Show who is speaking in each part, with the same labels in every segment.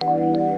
Speaker 1: Thank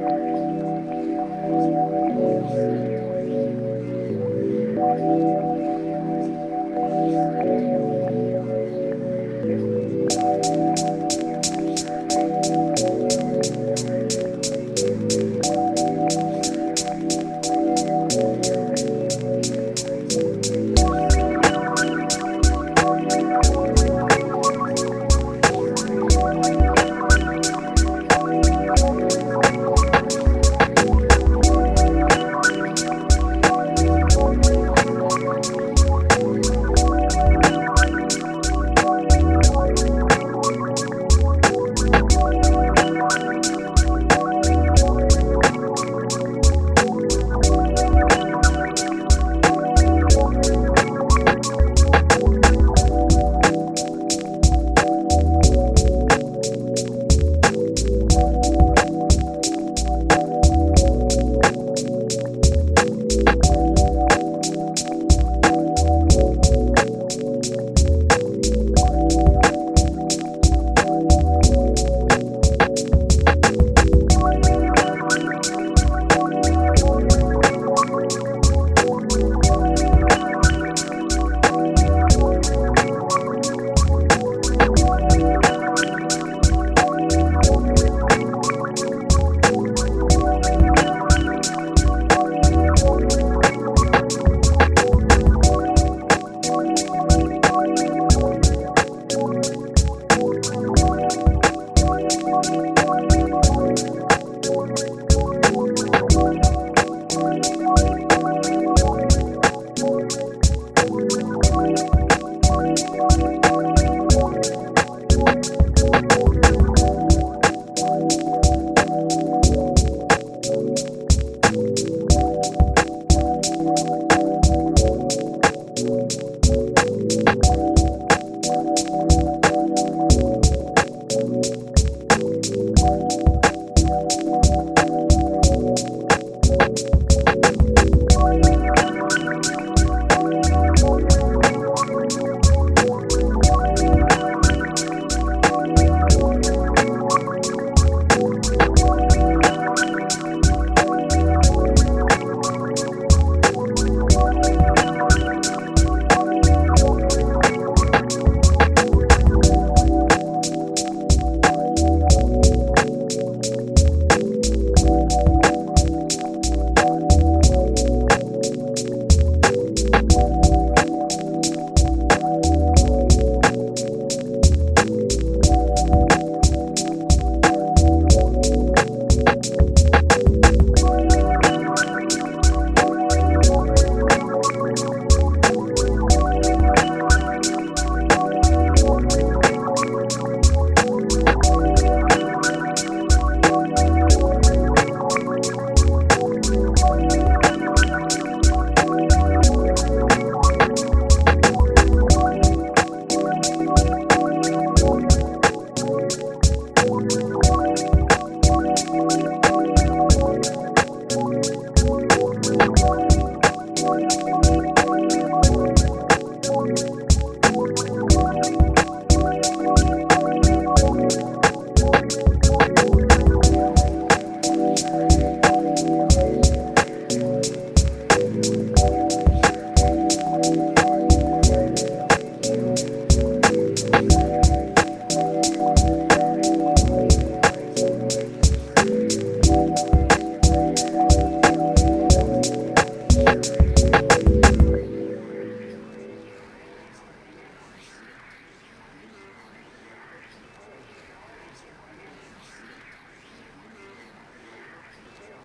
Speaker 1: Bye.